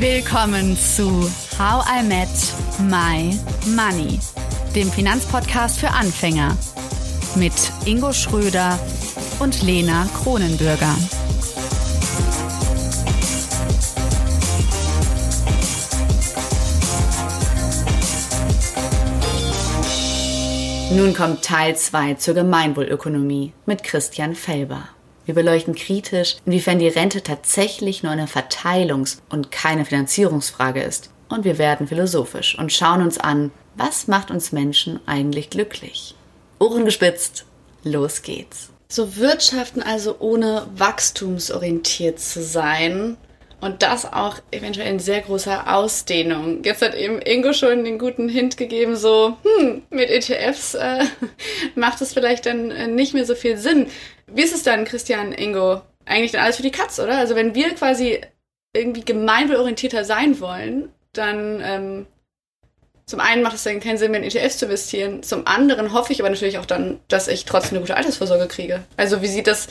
Willkommen zu How I Met My Money, dem Finanzpodcast für Anfänger mit Ingo Schröder und Lena Kronenbürger. Nun kommt Teil 2 zur Gemeinwohlökonomie mit Christian Felber. Wir beleuchten kritisch, inwiefern die Rente tatsächlich nur eine Verteilungs- und keine Finanzierungsfrage ist. Und wir werden philosophisch und schauen uns an, was macht uns Menschen eigentlich glücklich? Ohren gespitzt, los geht's. So wirtschaften also ohne wachstumsorientiert zu sein, und das auch eventuell in sehr großer Ausdehnung. Jetzt hat eben Ingo schon den guten Hint gegeben, so, hm, mit ETFs äh, macht es vielleicht dann äh, nicht mehr so viel Sinn. Wie ist es dann, Christian, Ingo? Eigentlich dann alles für die Katz, oder? Also wenn wir quasi irgendwie gemeinwohlorientierter sein wollen, dann ähm, zum einen macht es dann keinen Sinn mehr in ETFs zu investieren. Zum anderen hoffe ich aber natürlich auch dann, dass ich trotzdem eine gute Altersvorsorge kriege. Also wie sieht das,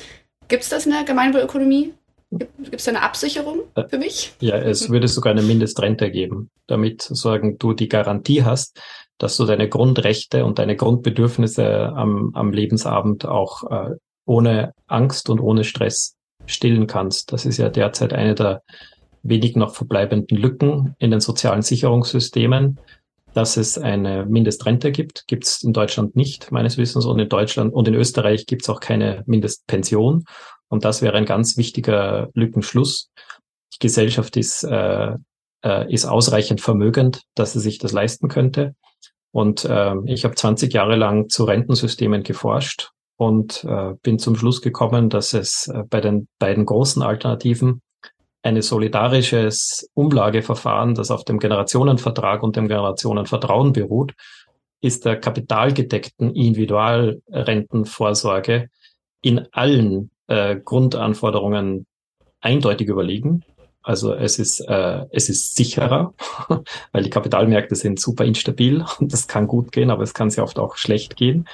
gibt es das in der Gemeinwohlökonomie? Gibt es eine Absicherung äh, für mich? Ja, es würde sogar eine Mindestrente geben, damit sozusagen du die Garantie hast, dass du deine Grundrechte und deine Grundbedürfnisse am, am Lebensabend auch äh, ohne Angst und ohne Stress stillen kannst. Das ist ja derzeit eine der wenig noch verbleibenden Lücken in den sozialen Sicherungssystemen, dass es eine Mindestrente gibt. Gibt es in Deutschland nicht, meines Wissens, und in Deutschland und in Österreich gibt es auch keine Mindestpension. Und das wäre ein ganz wichtiger Lückenschluss. Die Gesellschaft ist, äh, äh, ist ausreichend vermögend, dass sie sich das leisten könnte. Und äh, ich habe 20 Jahre lang zu Rentensystemen geforscht und äh, bin zum Schluss gekommen, dass es äh, bei den beiden großen Alternativen ein solidarisches Umlageverfahren, das auf dem Generationenvertrag und dem Generationenvertrauen beruht, ist der kapitalgedeckten Individualrentenvorsorge in allen äh, Grundanforderungen eindeutig überlegen. Also es ist, äh, es ist sicherer, weil die Kapitalmärkte sind super instabil und das kann gut gehen, aber es kann sehr oft auch schlecht gehen.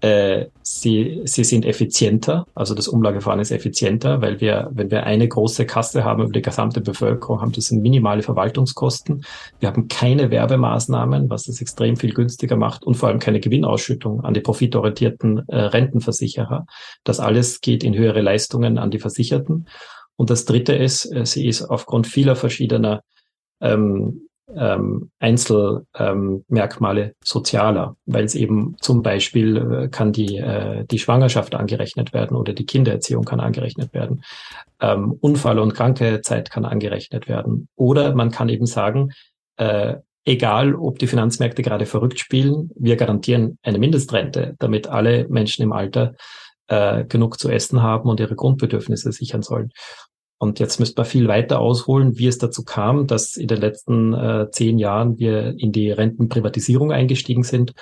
Äh, sie, sie sind effizienter, also das Umlageverfahren ist effizienter, weil wir, wenn wir eine große Kasse haben über die gesamte Bevölkerung, haben das sind minimale Verwaltungskosten. Wir haben keine Werbemaßnahmen, was das extrem viel günstiger macht und vor allem keine Gewinnausschüttung an die profitorientierten äh, Rentenversicherer. Das alles geht in höhere Leistungen an die Versicherten. Und das Dritte ist, äh, sie ist aufgrund vieler verschiedener ähm, ähm, Einzelmerkmale ähm, sozialer, weil es eben zum Beispiel äh, kann die, äh, die Schwangerschaft angerechnet werden oder die Kindererziehung kann angerechnet werden. Ähm, Unfall- und Krankezeit kann angerechnet werden. Oder man kann eben sagen, äh, egal ob die Finanzmärkte gerade verrückt spielen, wir garantieren eine Mindestrente, damit alle Menschen im Alter äh, genug zu essen haben und ihre Grundbedürfnisse sichern sollen. Und jetzt müsste man viel weiter ausholen, wie es dazu kam, dass in den letzten äh, zehn Jahren wir in die Rentenprivatisierung eingestiegen sind.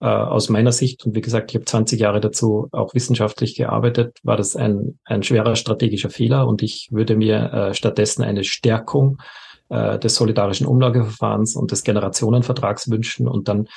Äh, aus meiner Sicht, und wie gesagt, ich habe 20 Jahre dazu auch wissenschaftlich gearbeitet, war das ein, ein schwerer strategischer Fehler und ich würde mir äh, stattdessen eine Stärkung äh, des solidarischen Umlageverfahrens und des Generationenvertrags wünschen. Und dann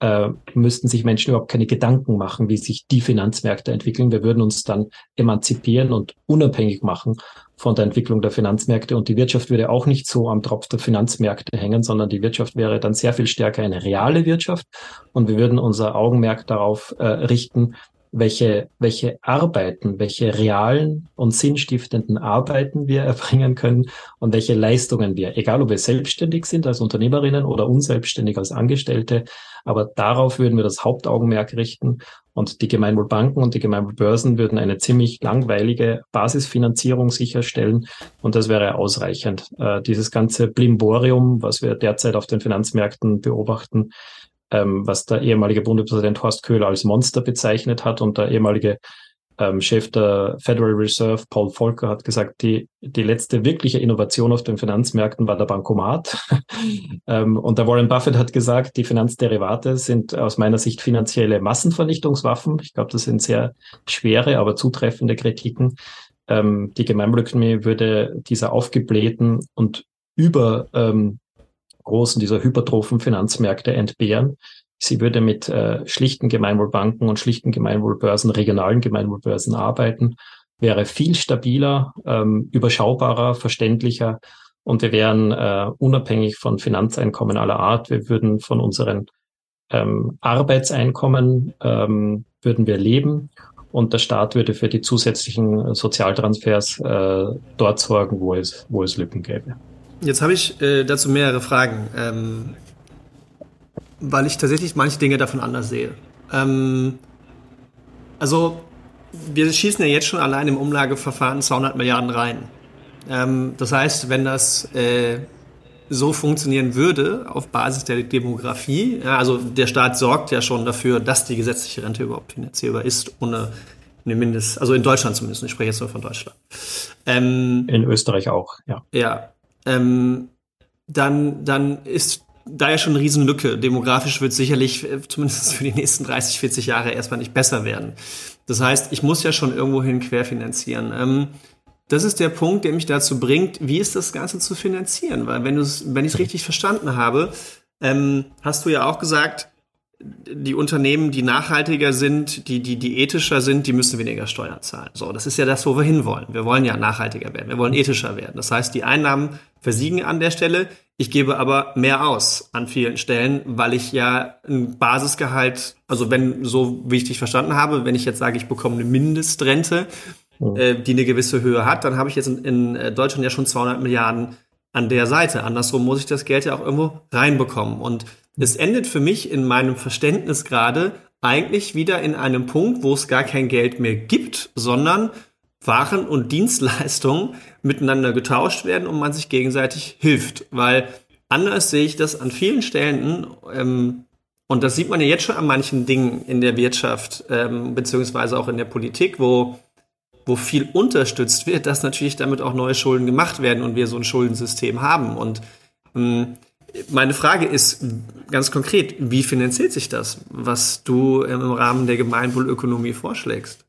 äh, müssten sich Menschen überhaupt keine Gedanken machen, wie sich die Finanzmärkte entwickeln. Wir würden uns dann emanzipieren und unabhängig machen von der Entwicklung der Finanzmärkte. Und die Wirtschaft würde auch nicht so am Tropf der Finanzmärkte hängen, sondern die Wirtschaft wäre dann sehr viel stärker eine reale Wirtschaft. Und wir würden unser Augenmerk darauf äh, richten, welche, welche Arbeiten, welche realen und sinnstiftenden Arbeiten wir erbringen können und welche Leistungen wir, egal ob wir selbstständig sind als Unternehmerinnen oder unselbstständig als Angestellte, aber darauf würden wir das Hauptaugenmerk richten und die Gemeinwohlbanken und die Gemeinwohlbörsen würden eine ziemlich langweilige Basisfinanzierung sicherstellen und das wäre ausreichend. Äh, dieses ganze Blimborium, was wir derzeit auf den Finanzmärkten beobachten, ähm, was der ehemalige Bundespräsident Horst Köhler als Monster bezeichnet hat und der ehemalige ähm, Chef der Federal Reserve, Paul Volcker, hat gesagt, die, die letzte wirkliche Innovation auf den Finanzmärkten war der Bankomat. ähm, und der Warren Buffett hat gesagt, die Finanzderivate sind aus meiner Sicht finanzielle Massenvernichtungswaffen. Ich glaube, das sind sehr schwere, aber zutreffende Kritiken. Ähm, die Gemeinwohlökonomie würde dieser aufgeblähten und über ähm, großen dieser hypertrophen Finanzmärkte entbehren. Sie würde mit äh, schlichten Gemeinwohlbanken und schlichten Gemeinwohlbörsen, regionalen Gemeinwohlbörsen arbeiten, wäre viel stabiler, ähm, überschaubarer, verständlicher und wir wären äh, unabhängig von Finanzeinkommen aller Art. Wir würden von unseren ähm, Arbeitseinkommen ähm, würden wir leben und der Staat würde für die zusätzlichen Sozialtransfers äh, dort sorgen, wo es, wo es Lücken gäbe. Jetzt habe ich äh, dazu mehrere Fragen, ähm, weil ich tatsächlich manche Dinge davon anders sehe. Ähm, also wir schießen ja jetzt schon allein im Umlageverfahren 200 Milliarden rein. Ähm, das heißt, wenn das äh, so funktionieren würde auf Basis der Demografie, ja, also der Staat sorgt ja schon dafür, dass die gesetzliche Rente überhaupt finanzierbar ist, ohne eine Mindest, also in Deutschland zumindest, ich spreche jetzt nur von Deutschland. Ähm, in Österreich auch, ja. Ja, ähm, dann, dann ist da ja schon eine Riesenlücke. Demografisch wird sicherlich äh, zumindest für die nächsten 30, 40 Jahre erstmal nicht besser werden. Das heißt, ich muss ja schon irgendwohin querfinanzieren. Ähm, das ist der Punkt, der mich dazu bringt, wie ist das Ganze zu finanzieren? Weil wenn, wenn ich es richtig verstanden habe, ähm, hast du ja auch gesagt, die Unternehmen, die nachhaltiger sind, die, die, die ethischer sind, die müssen weniger Steuern zahlen. So, das ist ja das, wo wir hinwollen. Wir wollen ja nachhaltiger werden. Wir wollen ethischer werden. Das heißt, die Einnahmen versiegen an der Stelle. Ich gebe aber mehr aus an vielen Stellen, weil ich ja ein Basisgehalt, also wenn, so wie ich dich verstanden habe, wenn ich jetzt sage, ich bekomme eine Mindestrente, mhm. äh, die eine gewisse Höhe hat, dann habe ich jetzt in, in äh, Deutschland ja schon 200 Milliarden an der Seite. Andersrum muss ich das Geld ja auch irgendwo reinbekommen. Und es endet für mich in meinem Verständnis gerade eigentlich wieder in einem Punkt, wo es gar kein Geld mehr gibt, sondern waren und Dienstleistungen miteinander getauscht werden und man sich gegenseitig hilft. Weil anders sehe ich das an vielen Stellen, ähm, und das sieht man ja jetzt schon an manchen Dingen in der Wirtschaft, ähm, beziehungsweise auch in der Politik, wo, wo viel unterstützt wird, dass natürlich damit auch neue Schulden gemacht werden und wir so ein Schuldensystem haben. Und ähm, meine Frage ist ganz konkret, wie finanziert sich das, was du im Rahmen der Gemeinwohlökonomie vorschlägst?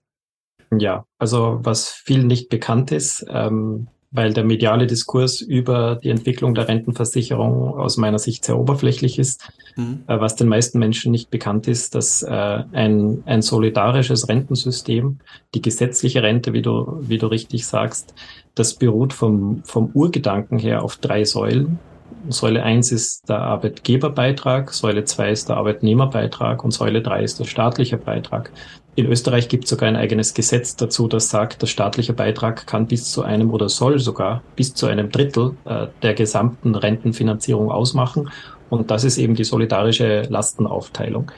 Ja, also was viel nicht bekannt ist, ähm, weil der mediale Diskurs über die Entwicklung der Rentenversicherung aus meiner Sicht sehr oberflächlich ist. Mhm. Äh, was den meisten Menschen nicht bekannt ist, dass äh, ein, ein solidarisches Rentensystem, die gesetzliche Rente, wie du, wie du richtig sagst, das beruht vom, vom Urgedanken her auf drei Säulen. Säule 1 ist der Arbeitgeberbeitrag, Säule 2 ist der Arbeitnehmerbeitrag und Säule 3 ist der staatliche Beitrag. In Österreich gibt es sogar ein eigenes Gesetz dazu, das sagt, der staatliche Beitrag kann bis zu einem oder soll sogar bis zu einem Drittel äh, der gesamten Rentenfinanzierung ausmachen. Und das ist eben die solidarische Lastenaufteilung.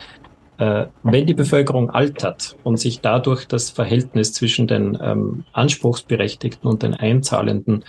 Äh, wenn die Bevölkerung altert und sich dadurch das Verhältnis zwischen den ähm, Anspruchsberechtigten und den Einzahlenden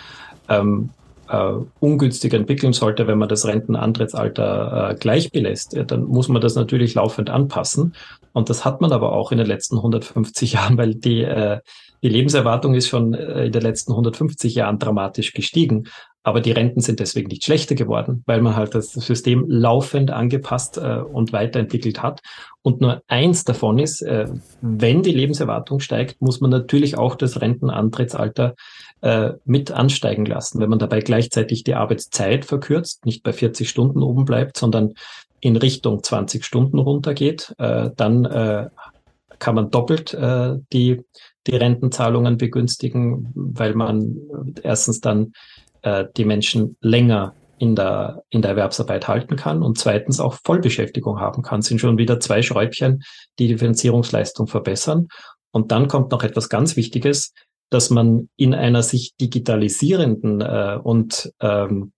ähm, äh, ungünstig entwickeln sollte, wenn man das Rentenantrittsalter äh, gleich belässt, dann muss man das natürlich laufend anpassen. Und das hat man aber auch in den letzten 150 Jahren, weil die, äh, die Lebenserwartung ist schon äh, in den letzten 150 Jahren dramatisch gestiegen. Aber die Renten sind deswegen nicht schlechter geworden, weil man halt das System laufend angepasst äh, und weiterentwickelt hat. Und nur eins davon ist, äh, wenn die Lebenserwartung steigt, muss man natürlich auch das Rentenantrittsalter äh, mit ansteigen lassen. Wenn man dabei gleichzeitig die Arbeitszeit verkürzt, nicht bei 40 Stunden oben bleibt, sondern in Richtung 20 Stunden runtergeht, äh, dann äh, kann man doppelt äh, die, die Rentenzahlungen begünstigen, weil man erstens dann äh, die Menschen länger in der, in der Erwerbsarbeit halten kann und zweitens auch Vollbeschäftigung haben kann, sind schon wieder zwei Schräubchen, die die Finanzierungsleistung verbessern. Und dann kommt noch etwas ganz Wichtiges, dass man in einer sich digitalisierenden äh, und ähm,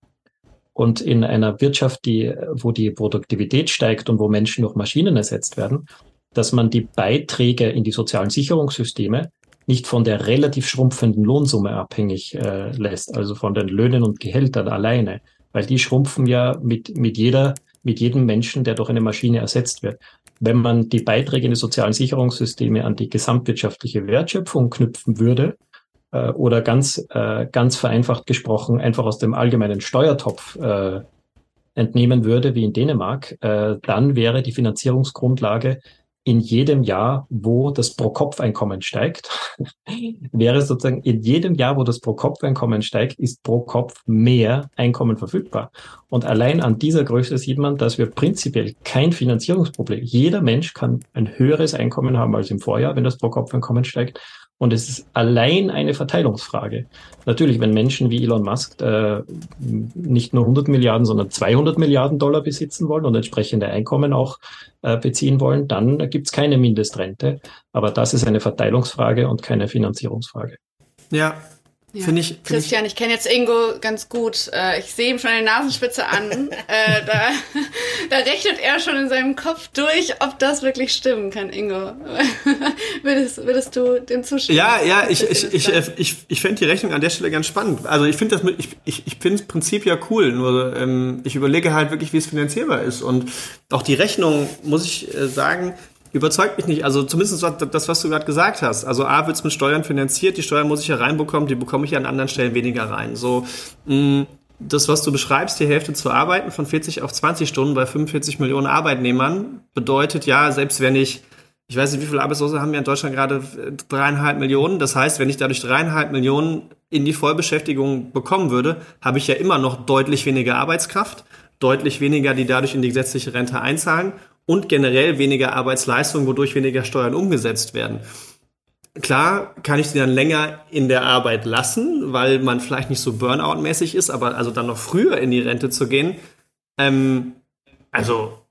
und in einer Wirtschaft, die, wo die Produktivität steigt und wo Menschen durch Maschinen ersetzt werden, dass man die Beiträge in die sozialen Sicherungssysteme nicht von der relativ schrumpfenden Lohnsumme abhängig äh, lässt, also von den Löhnen und Gehältern alleine, weil die schrumpfen ja mit, mit jeder, mit jedem Menschen, der durch eine Maschine ersetzt wird. Wenn man die Beiträge in die sozialen Sicherungssysteme an die gesamtwirtschaftliche Wertschöpfung knüpfen würde, äh, oder ganz, äh, ganz vereinfacht gesprochen einfach aus dem allgemeinen Steuertopf äh, entnehmen würde, wie in Dänemark, äh, dann wäre die Finanzierungsgrundlage in jedem Jahr, wo das Pro-Kopf-Einkommen steigt, wäre sozusagen in jedem Jahr, wo das Pro-Kopf-Einkommen steigt, ist pro Kopf mehr Einkommen verfügbar. Und allein an dieser Größe sieht man, dass wir prinzipiell kein Finanzierungsproblem. Jeder Mensch kann ein höheres Einkommen haben als im Vorjahr, wenn das Pro-Kopf-Einkommen steigt. Und es ist allein eine Verteilungsfrage. Natürlich, wenn Menschen wie Elon Musk äh, nicht nur 100 Milliarden, sondern 200 Milliarden Dollar besitzen wollen und entsprechende Einkommen auch äh, beziehen wollen, dann gibt es keine Mindestrente. Aber das ist eine Verteilungsfrage und keine Finanzierungsfrage. Ja, ja. Finde ich, find Christian, ich, ich kenne jetzt Ingo ganz gut. Äh, ich sehe ihm schon eine Nasenspitze an. äh, da, da rechnet er schon in seinem Kopf durch, ob das wirklich stimmen kann, Ingo. würdest, würdest du dem zustimmen? Ja, ja, ich, ich, ich, ich, ich fände die Rechnung an der Stelle ganz spannend. Also ich finde das, ich, ich, ich finde das Prinzip ja cool, nur ähm, ich überlege halt wirklich, wie es finanzierbar ist. Und auch die Rechnung, muss ich äh, sagen, überzeugt mich nicht. Also zumindest das, was du gerade gesagt hast. Also A wird es mit Steuern finanziert, die Steuern muss ich ja reinbekommen, die bekomme ich ja an anderen Stellen weniger rein. So, mh, mm, das, was du beschreibst, die Hälfte zu arbeiten von 40 auf 20 Stunden bei 45 Millionen Arbeitnehmern, bedeutet ja, selbst wenn ich ich weiß nicht, wie viele Arbeitslose haben wir in Deutschland gerade? Dreieinhalb Millionen. Das heißt, wenn ich dadurch dreieinhalb Millionen in die Vollbeschäftigung bekommen würde, habe ich ja immer noch deutlich weniger Arbeitskraft, deutlich weniger, die dadurch in die gesetzliche Rente einzahlen und generell weniger Arbeitsleistung, wodurch weniger Steuern umgesetzt werden. Klar kann ich sie dann länger in der Arbeit lassen, weil man vielleicht nicht so Burnout-mäßig ist, aber also dann noch früher in die Rente zu gehen, ähm, also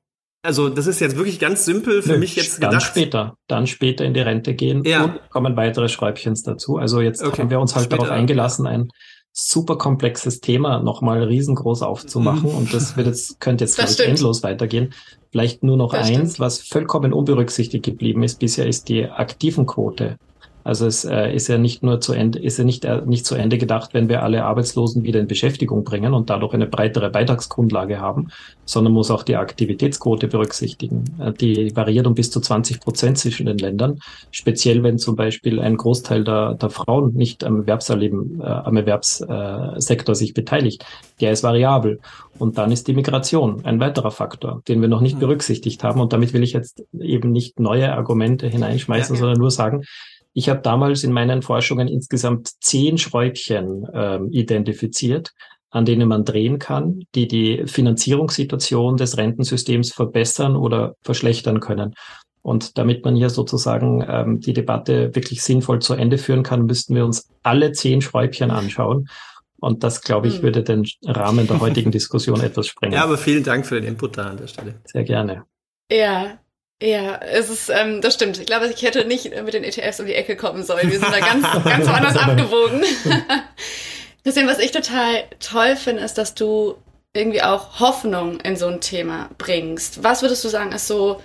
also das ist jetzt wirklich ganz simpel für Nö, mich jetzt dann gedacht. Dann später, dann später in die Rente gehen ja. und kommen weitere Schräubchens dazu. Also jetzt okay. haben wir uns halt später, darauf eingelassen, ein super komplexes Thema nochmal riesengroß aufzumachen mhm. und das wird jetzt, könnte jetzt vielleicht endlos weitergehen. Vielleicht nur noch das eins, stimmt. was vollkommen unberücksichtigt geblieben ist bisher, ist die aktiven Quote. Also es äh, ist ja nicht nur zu Ende, ist ja nicht, äh, nicht zu Ende gedacht, wenn wir alle Arbeitslosen wieder in Beschäftigung bringen und dadurch eine breitere Beitragsgrundlage haben, sondern muss auch die Aktivitätsquote berücksichtigen. Äh, die variiert um bis zu 20 Prozent zwischen den Ländern, speziell wenn zum Beispiel ein Großteil der, der Frauen nicht am Erwerbserleben, äh, am Erwerbssektor sich beteiligt. Der ist variabel. Und dann ist die Migration ein weiterer Faktor, den wir noch nicht hm. berücksichtigt haben. Und damit will ich jetzt eben nicht neue Argumente hineinschmeißen, ja, ja. sondern nur sagen, ich habe damals in meinen Forschungen insgesamt zehn Schräubchen ähm, identifiziert, an denen man drehen kann, die die Finanzierungssituation des Rentensystems verbessern oder verschlechtern können. Und damit man hier sozusagen ähm, die Debatte wirklich sinnvoll zu Ende führen kann, müssten wir uns alle zehn Schräubchen anschauen. Und das, glaube ich, hm. würde den Rahmen der heutigen Diskussion etwas sprengen. Ja, aber vielen Dank für den Input da an der Stelle. Sehr gerne. Ja, ja, es ist, ähm, das stimmt. Ich glaube, ich hätte nicht mit den ETFs um die Ecke kommen sollen. Wir sind da ganz, ganz woanders abgewogen. Deswegen, was ich total toll finde, ist, dass du irgendwie auch Hoffnung in so ein Thema bringst. Was würdest du sagen, ist so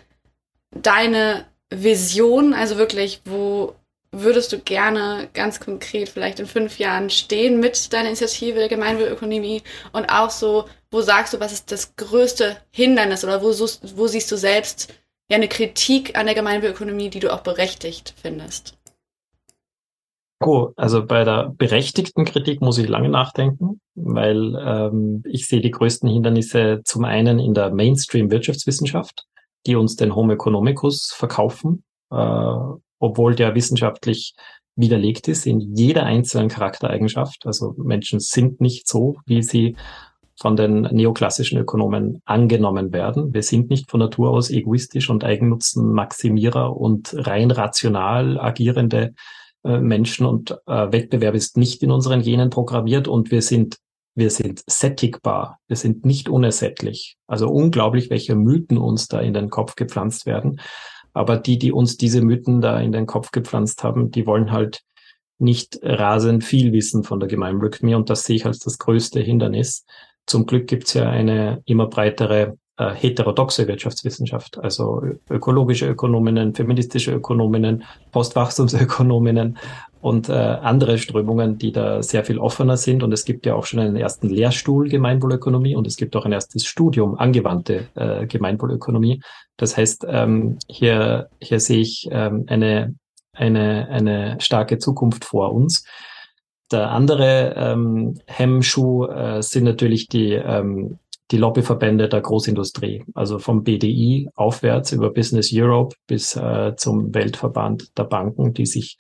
deine Vision? Also wirklich, wo würdest du gerne ganz konkret vielleicht in fünf Jahren stehen mit deiner Initiative der Gemeinwohlökonomie und auch so, wo sagst du, was ist das größte Hindernis oder wo, wo siehst du selbst ja eine Kritik an der Gemeinwohlökonomie, die du auch berechtigt findest? Oh, also bei der berechtigten Kritik muss ich lange nachdenken, weil ähm, ich sehe die größten Hindernisse zum einen in der Mainstream-Wirtschaftswissenschaft, die uns den Homo economicus verkaufen, äh, obwohl der wissenschaftlich widerlegt ist in jeder einzelnen Charaktereigenschaft. Also Menschen sind nicht so, wie sie von den neoklassischen Ökonomen angenommen werden. Wir sind nicht von Natur aus egoistisch und Eigennutzenmaximierer und rein rational agierende äh, Menschen und äh, Wettbewerb ist nicht in unseren Genen programmiert und wir sind wir sind sättigbar, wir sind nicht unersättlich. Also unglaublich, welche Mythen uns da in den Kopf gepflanzt werden. Aber die, die uns diese Mythen da in den Kopf gepflanzt haben, die wollen halt nicht rasend viel wissen von der Gemeinwohlökonomie und das sehe ich als das größte Hindernis. Zum Glück gibt es ja eine immer breitere äh, heterodoxe Wirtschaftswissenschaft, also ökologische Ökonominnen, feministische Ökonominnen, Postwachstumsökonominnen und äh, andere Strömungen, die da sehr viel offener sind. Und es gibt ja auch schon einen ersten Lehrstuhl Gemeinwohlökonomie und es gibt auch ein erstes Studium angewandte äh, Gemeinwohlökonomie. Das heißt, ähm, hier, hier sehe ich ähm, eine, eine, eine starke Zukunft vor uns. Der andere ähm, Hemmschuh äh, sind natürlich die, ähm, die Lobbyverbände der Großindustrie, also vom BDI aufwärts über Business Europe bis äh, zum Weltverband der Banken, die sich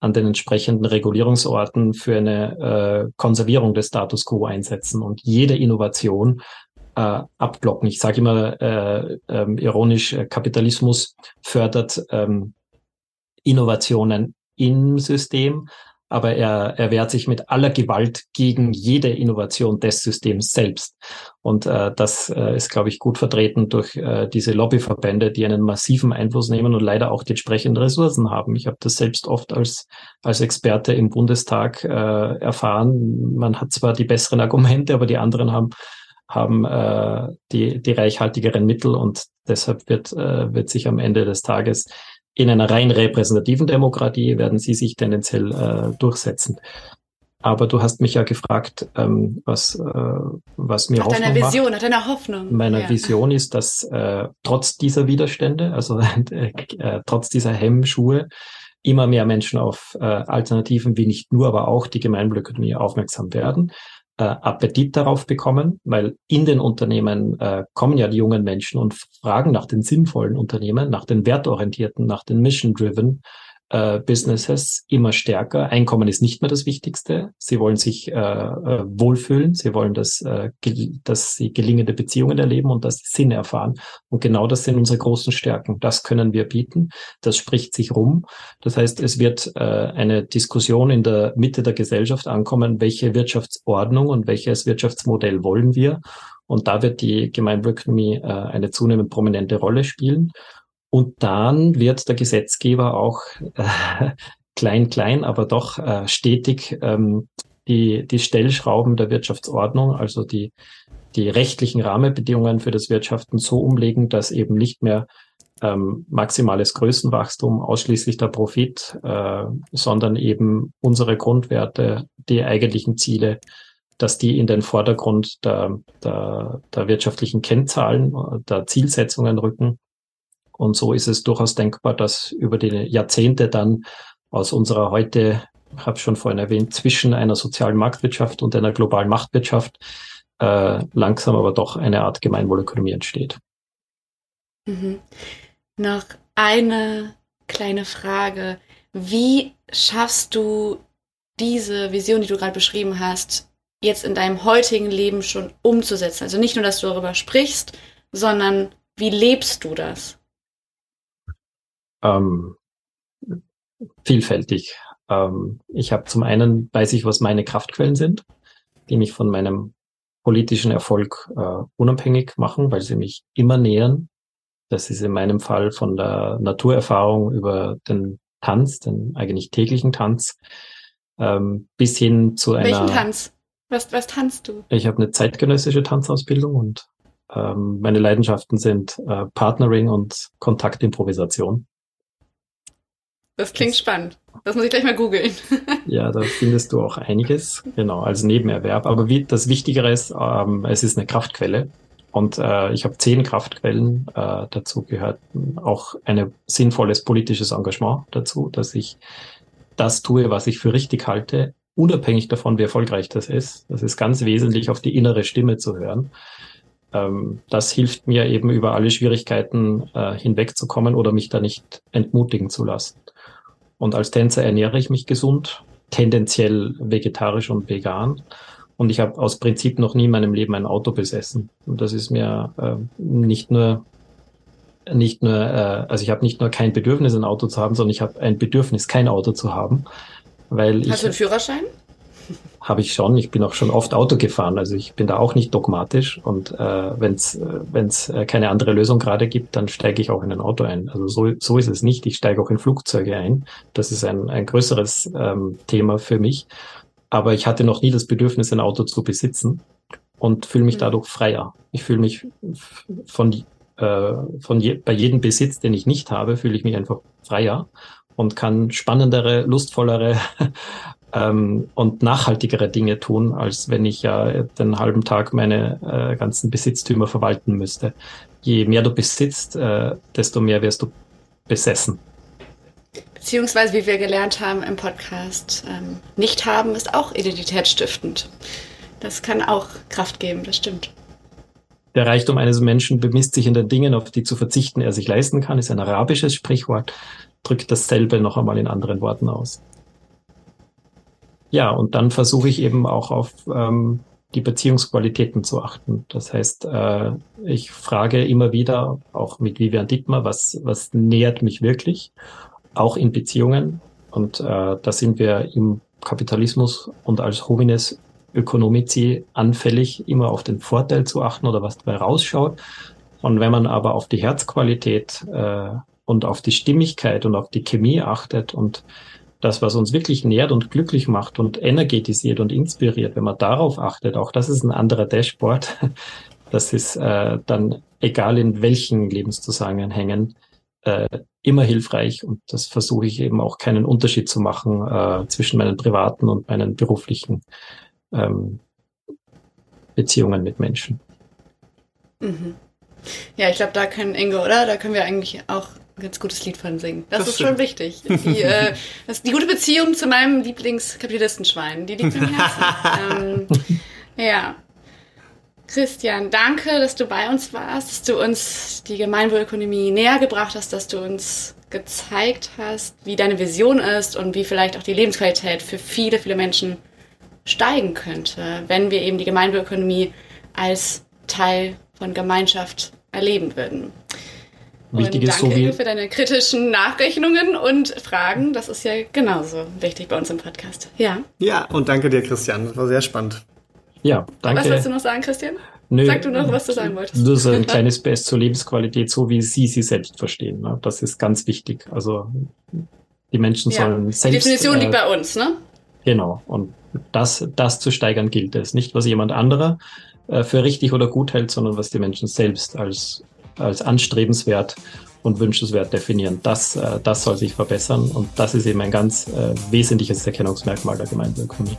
an den entsprechenden Regulierungsorten für eine äh, Konservierung des Status quo einsetzen und jede Innovation äh, abblocken. Ich sage immer äh, äh, ironisch, Kapitalismus fördert ähm, Innovationen im System, aber er, er wehrt sich mit aller Gewalt gegen jede Innovation des Systems selbst. Und äh, das äh, ist, glaube ich, gut vertreten durch äh, diese Lobbyverbände, die einen massiven Einfluss nehmen und leider auch die entsprechenden Ressourcen haben. Ich habe das selbst oft als, als Experte im Bundestag äh, erfahren. Man hat zwar die besseren Argumente, aber die anderen haben haben äh, die, die reichhaltigeren Mittel und deshalb wird, äh, wird sich am Ende des Tages in einer rein repräsentativen Demokratie werden sie sich tendenziell äh, durchsetzen. Aber du hast mich ja gefragt, ähm, was, äh, was mir nach Hoffnung deiner Vision, macht. nach deiner Hoffnung. Meine ja. Vision ist, dass äh, trotz dieser Widerstände, also äh, trotz dieser Hemmschuhe, immer mehr Menschen auf äh, Alternativen wie nicht nur, aber auch die Gemeinwohlökonomie aufmerksam werden äh, Appetit darauf bekommen, weil in den Unternehmen äh, kommen ja die jungen Menschen und fragen nach den sinnvollen Unternehmen, nach den wertorientierten, nach den mission-driven äh, Businesses immer stärker. Einkommen ist nicht mehr das Wichtigste. Sie wollen sich äh, äh, wohlfühlen. Sie wollen, dass, äh, dass sie gelingende Beziehungen erleben und dass sie Sinn erfahren. Und genau das sind unsere großen Stärken. Das können wir bieten. Das spricht sich rum. Das heißt, es wird äh, eine Diskussion in der Mitte der Gesellschaft ankommen, welche Wirtschaftsordnung und welches Wirtschaftsmodell wollen wir. Und da wird die Gemeinwohlökonomie äh, eine zunehmend prominente Rolle spielen. Und dann wird der Gesetzgeber auch äh, klein, klein, aber doch äh, stetig ähm, die, die Stellschrauben der Wirtschaftsordnung, also die, die rechtlichen Rahmenbedingungen für das Wirtschaften so umlegen, dass eben nicht mehr ähm, maximales Größenwachstum, ausschließlich der Profit, äh, sondern eben unsere Grundwerte, die eigentlichen Ziele, dass die in den Vordergrund der, der, der wirtschaftlichen Kennzahlen, der Zielsetzungen rücken und so ist es durchaus denkbar, dass über die Jahrzehnte dann aus unserer heute, ich habe schon vorhin erwähnt, zwischen einer sozialen Marktwirtschaft und einer globalen Machtwirtschaft äh, langsam aber doch eine Art Gemeinwohlökonomie entsteht. Mhm. Noch eine kleine Frage. Wie schaffst du diese Vision, die du gerade beschrieben hast, jetzt in deinem heutigen Leben schon umzusetzen? Also nicht nur, dass du darüber sprichst, sondern wie lebst du das? Ähm, vielfältig. Ähm, ich habe zum einen, weiß ich, was meine Kraftquellen sind, die mich von meinem politischen Erfolg äh, unabhängig machen, weil sie mich immer nähern. Das ist in meinem Fall von der Naturerfahrung über den Tanz, den eigentlich täglichen Tanz, ähm, bis hin zu einer. Welchen Tanz? Was, was tanzt du? Ich habe eine zeitgenössische Tanzausbildung und ähm, meine Leidenschaften sind äh, Partnering und Kontaktimprovisation. Das klingt das, spannend. Das muss ich gleich mal googeln. ja, da findest du auch einiges, genau, als Nebenerwerb. Aber wie, das Wichtigere ist, ähm, es ist eine Kraftquelle. Und äh, ich habe zehn Kraftquellen. Äh, dazu gehört auch ein sinnvolles politisches Engagement dazu, dass ich das tue, was ich für richtig halte, unabhängig davon, wie erfolgreich das ist. Das ist ganz wesentlich, auf die innere Stimme zu hören. Ähm, das hilft mir eben über alle Schwierigkeiten äh, hinwegzukommen oder mich da nicht entmutigen zu lassen. Und als Tänzer ernähre ich mich gesund, tendenziell vegetarisch und vegan. Und ich habe aus Prinzip noch nie in meinem Leben ein Auto besessen. Und das ist mir äh, nicht nur nicht nur, äh, also ich habe nicht nur kein Bedürfnis, ein Auto zu haben, sondern ich habe ein Bedürfnis, kein Auto zu haben. Weil Hast ich, du einen Führerschein? Habe ich schon. Ich bin auch schon oft Auto gefahren. Also ich bin da auch nicht dogmatisch. Und äh, wenn es wenn's, äh, keine andere Lösung gerade gibt, dann steige ich auch in ein Auto ein. Also so, so ist es nicht. Ich steige auch in Flugzeuge ein. Das ist ein, ein größeres ähm, Thema für mich. Aber ich hatte noch nie das Bedürfnis, ein Auto zu besitzen und fühle mich mhm. dadurch freier. Ich fühle mich von, äh, von je, bei jedem Besitz, den ich nicht habe, fühle ich mich einfach freier und kann spannendere, lustvollere ähm, und nachhaltigere Dinge tun, als wenn ich ja den halben Tag meine äh, ganzen Besitztümer verwalten müsste. Je mehr du besitzt, äh, desto mehr wirst du besessen. Beziehungsweise, wie wir gelernt haben im Podcast, ähm, nicht haben ist auch identitätsstiftend. Das kann auch Kraft geben, das stimmt. Der Reichtum eines Menschen bemisst sich in den Dingen, auf die zu verzichten er sich leisten kann, ist ein arabisches Sprichwort, drückt dasselbe noch einmal in anderen Worten aus. Ja, und dann versuche ich eben auch auf ähm, die Beziehungsqualitäten zu achten. Das heißt, äh, ich frage immer wieder, auch mit Vivian Dittmer, was, was nähert mich wirklich, auch in Beziehungen. Und äh, da sind wir im Kapitalismus und als Homines Ökonomici anfällig, immer auf den Vorteil zu achten oder was dabei rausschaut. Und wenn man aber auf die Herzqualität äh, und auf die Stimmigkeit und auf die Chemie achtet und das, was uns wirklich nährt und glücklich macht und energetisiert und inspiriert, wenn man darauf achtet, auch das ist ein anderer Dashboard. Das ist äh, dann egal in welchen Lebenszusammenhängen äh, immer hilfreich und das versuche ich eben auch keinen Unterschied zu machen äh, zwischen meinen privaten und meinen beruflichen ähm, Beziehungen mit Menschen. Mhm. Ja, ich glaube, da können Ingo, oder? Da können wir eigentlich auch ein ganz gutes Lied von singen. Das, das ist stimmt. schon wichtig. Die, äh, das, die gute Beziehung zu meinem Lieblingskapitalistenschwein, die liegt mir im Herzen. ähm, ja. Christian, danke, dass du bei uns warst, dass du uns die Gemeinwohlökonomie näher gebracht hast, dass du uns gezeigt hast, wie deine Vision ist und wie vielleicht auch die Lebensqualität für viele, viele Menschen steigen könnte, wenn wir eben die Gemeinwohlökonomie als Teil von Gemeinschaft erleben würden. Wichtig und ist danke so wie für deine kritischen Nachrechnungen und Fragen. Das ist ja genauso wichtig bei uns im Podcast. Ja. Ja, und danke dir, Christian. Das war sehr spannend. Ja, danke. Was wolltest du noch sagen, Christian? Nö, Sag du noch, was du sagen wolltest. Das ist ein kleines Best zur Lebensqualität, so wie Sie sie selbst verstehen. Ne? Das ist ganz wichtig. Also die Menschen ja. sollen selbst. Die Definition äh, liegt bei uns, ne? Genau. Und das, das zu steigern gilt es. Nicht, was jemand anderer äh, für richtig oder gut hält, sondern was die Menschen selbst als, als anstrebenswert und wünschenswert definieren. Das, äh, das soll sich verbessern und das ist eben ein ganz äh, wesentliches Erkennungsmerkmal der Gemeindeökonomie,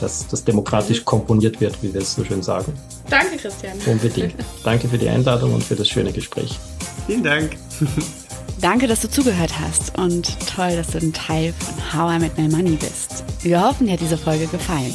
dass das demokratisch komponiert wird, wie wir es so schön sagen. Danke, Christian. Unbedingt. Danke für die Einladung und für das schöne Gespräch. Vielen Dank. Danke, dass du zugehört hast und toll, dass du ein Teil von How I Met My Money bist. Wir hoffen, dir hat diese Folge gefallen.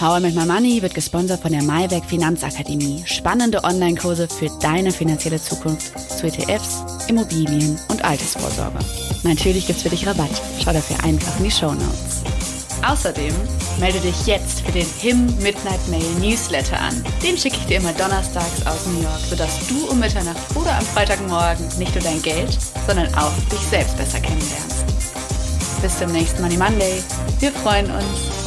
How I Make My Money wird gesponsert von der Maiwerk Finanzakademie. Spannende Online-Kurse für deine finanzielle Zukunft zu ETFs, Immobilien und Altersvorsorge. Natürlich gibt's für dich Rabatt. Schau dafür einfach in die Show Notes. Außerdem melde dich jetzt für den HIM Midnight Mail Newsletter an. Den schicke ich dir immer donnerstags aus New York, sodass du um Mitternacht oder am Freitagmorgen nicht nur dein Geld, sondern auch dich selbst besser kennenlernst. Bis zum nächsten Money Monday. Wir freuen uns.